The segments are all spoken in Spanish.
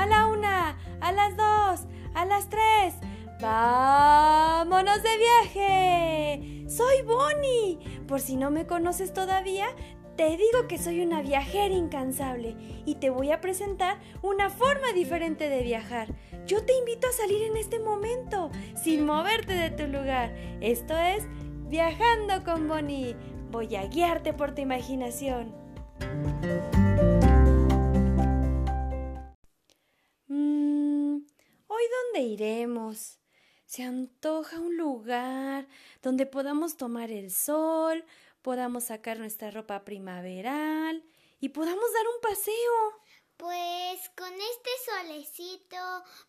a la una, a las dos, a las tres. ¡Vámonos de viaje! Soy Bonnie. Por si no me conoces todavía, te digo que soy una viajera incansable y te voy a presentar una forma diferente de viajar. Yo te invito a salir en este momento, sin moverte de tu lugar. Esto es Viajando con Bonnie. Voy a guiarte por tu imaginación. Dónde iremos? Se antoja un lugar donde podamos tomar el sol, podamos sacar nuestra ropa primaveral y podamos dar un paseo. Pues con este solecito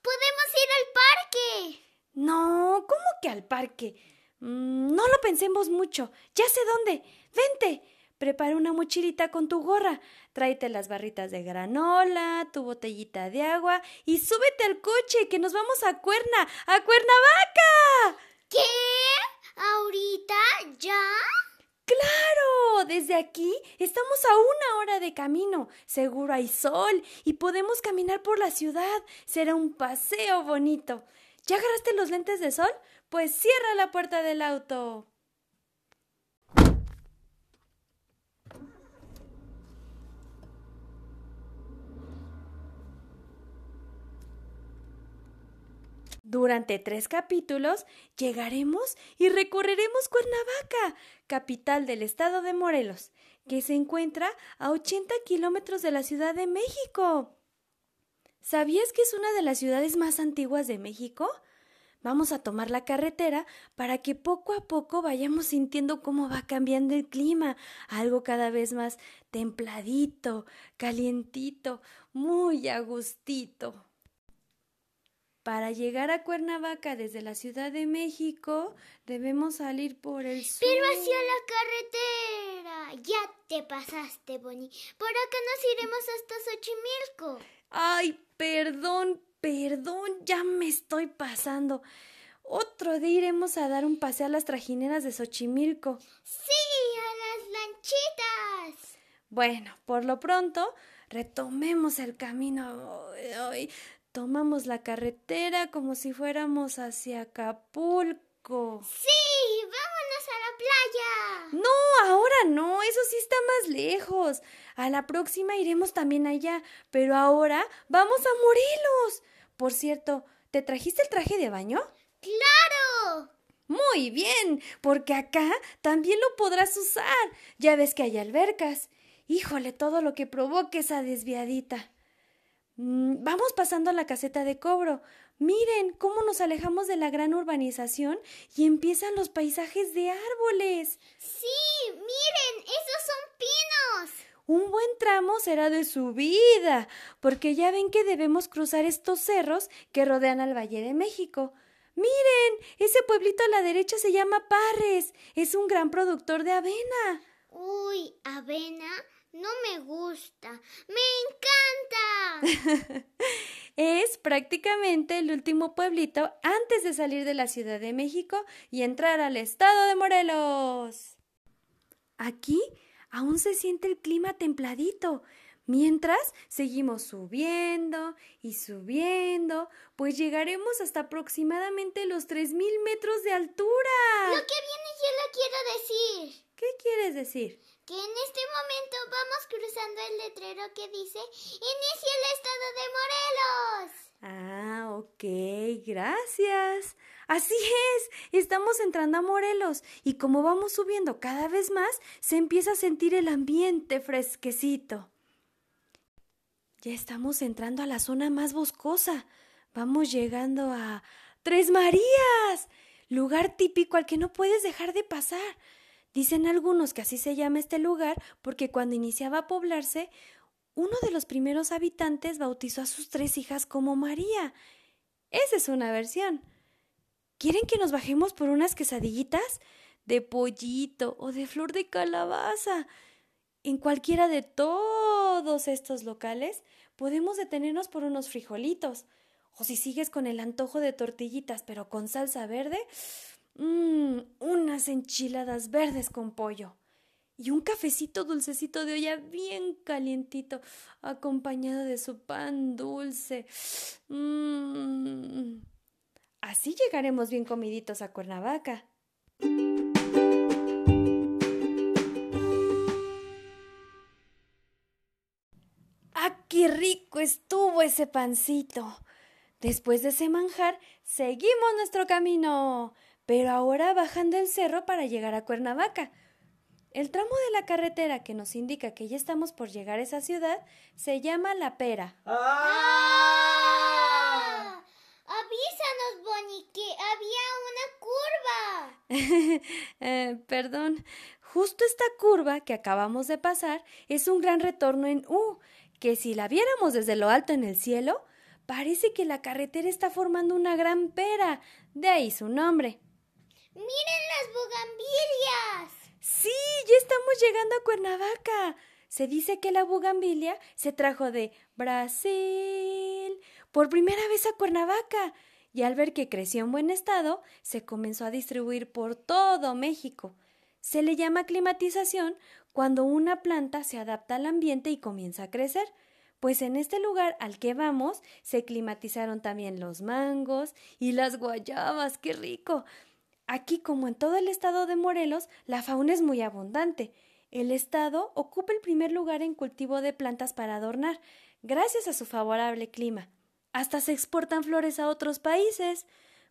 podemos ir al parque. No, ¿cómo que al parque? Mm, no lo pensemos mucho. Ya sé dónde. Vente. Prepara una mochilita con tu gorra. Tráete las barritas de granola, tu botellita de agua y súbete al coche que nos vamos a Cuerna, a Cuernavaca. ¿Qué? ¿Ahorita? ¿Ya? ¡Claro! Desde aquí estamos a una hora de camino. Seguro hay sol y podemos caminar por la ciudad. Será un paseo bonito. ¿Ya agarraste los lentes de sol? Pues cierra la puerta del auto. Durante tres capítulos llegaremos y recorreremos Cuernavaca, capital del estado de Morelos, que se encuentra a 80 kilómetros de la Ciudad de México. ¿Sabías que es una de las ciudades más antiguas de México? Vamos a tomar la carretera para que poco a poco vayamos sintiendo cómo va cambiando el clima, algo cada vez más templadito, calientito, muy agustito. Para llegar a Cuernavaca desde la Ciudad de México debemos salir por el sur. Pero hacia la carretera. Ya te pasaste, Bonnie. Por acá nos iremos hasta Xochimilco. Ay, perdón, perdón, ya me estoy pasando. Otro día iremos a dar un paseo a las trajineras de Xochimilco. Sí, a las lanchitas. Bueno, por lo pronto, retomemos el camino. Ay, Tomamos la carretera como si fuéramos hacia Acapulco. Sí, vámonos a la playa. No, ahora no, eso sí está más lejos. A la próxima iremos también allá, pero ahora vamos a Morelos. Por cierto, ¿te trajiste el traje de baño? Claro. Muy bien, porque acá también lo podrás usar. Ya ves que hay albercas. Híjole, todo lo que provoque esa desviadita. Mm, vamos pasando a la caseta de cobro. Miren cómo nos alejamos de la gran urbanización y empiezan los paisajes de árboles. Sí, miren, esos son pinos. Un buen tramo será de subida, porque ya ven que debemos cruzar estos cerros que rodean al Valle de México. Miren, ese pueblito a la derecha se llama Parres. Es un gran productor de avena. Uy, avena. No me gusta. Me encanta. es prácticamente el último pueblito antes de salir de la Ciudad de México y entrar al estado de Morelos. Aquí aún se siente el clima templadito. Mientras seguimos subiendo y subiendo, pues llegaremos hasta aproximadamente los tres mil metros de altura. Lo que viene yo lo quiero decir. ¿Qué quieres decir? En este momento vamos cruzando el letrero que dice Inicia el estado de Morelos. Ah, ok, gracias. Así es, estamos entrando a Morelos y como vamos subiendo cada vez más, se empieza a sentir el ambiente fresquecito. Ya estamos entrando a la zona más boscosa. Vamos llegando a Tres Marías, lugar típico al que no puedes dejar de pasar. Dicen algunos que así se llama este lugar porque cuando iniciaba a poblarse, uno de los primeros habitantes bautizó a sus tres hijas como María. Esa es una versión. ¿Quieren que nos bajemos por unas quesadillitas? De pollito o de flor de calabaza. En cualquiera de todos estos locales podemos detenernos por unos frijolitos. O si sigues con el antojo de tortillitas pero con salsa verde, enchiladas verdes con pollo. y un cafecito dulcecito de olla bien calientito, acompañado de su pan dulce. Mm. Así llegaremos bien comiditos a Cuernavaca. ¡Ah, qué rico estuvo ese pancito! Después de ese manjar, seguimos nuestro camino, pero ahora bajando el cerro para llegar a Cuernavaca. El tramo de la carretera que nos indica que ya estamos por llegar a esa ciudad se llama La Pera. ¡Ah! Avísanos, Bonnie, que había una curva. eh, perdón. Justo esta curva que acabamos de pasar es un gran retorno en U, que si la viéramos desde lo alto en el cielo, Parece que la carretera está formando una gran pera, de ahí su nombre. ¡Miren las bugambilias! Sí, ya estamos llegando a Cuernavaca. Se dice que la bugambilia se trajo de Brasil por primera vez a Cuernavaca y al ver que creció en buen estado, se comenzó a distribuir por todo México. Se le llama climatización cuando una planta se adapta al ambiente y comienza a crecer pues en este lugar al que vamos se climatizaron también los mangos y las guayabas, qué rico. Aquí, como en todo el estado de Morelos, la fauna es muy abundante. El estado ocupa el primer lugar en cultivo de plantas para adornar, gracias a su favorable clima. Hasta se exportan flores a otros países.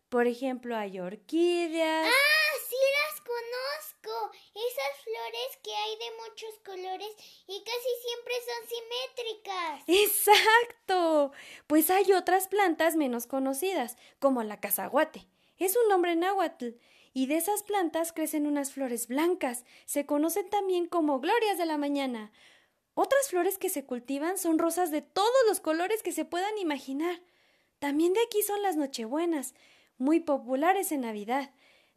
Por ejemplo, hay orquídeas. ¡Ah! Sí las conozco. Esas flores que hay de muchos colores y casi siempre son simétricas. Exacto. Pues hay otras plantas menos conocidas, como la cazaguate. Es un nombre náhuatl. Y de esas plantas crecen unas flores blancas. Se conocen también como glorias de la mañana. Otras flores que se cultivan son rosas de todos los colores que se puedan imaginar. También de aquí son las nochebuenas muy populares en Navidad.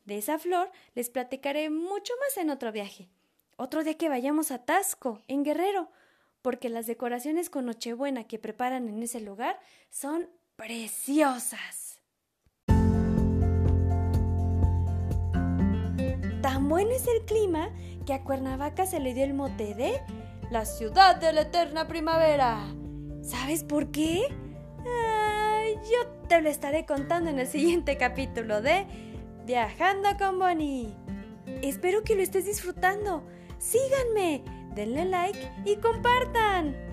De esa flor les platicaré mucho más en otro viaje. Otro día que vayamos a Tasco, en Guerrero, porque las decoraciones con Nochebuena que preparan en ese lugar son preciosas. Bueno es el clima que a Cuernavaca se le dio el mote de la ciudad de la eterna primavera. ¿Sabes por qué? yo te lo estaré contando en el siguiente capítulo de Viajando con Bonnie. Espero que lo estés disfrutando. Síganme, denle like y compartan.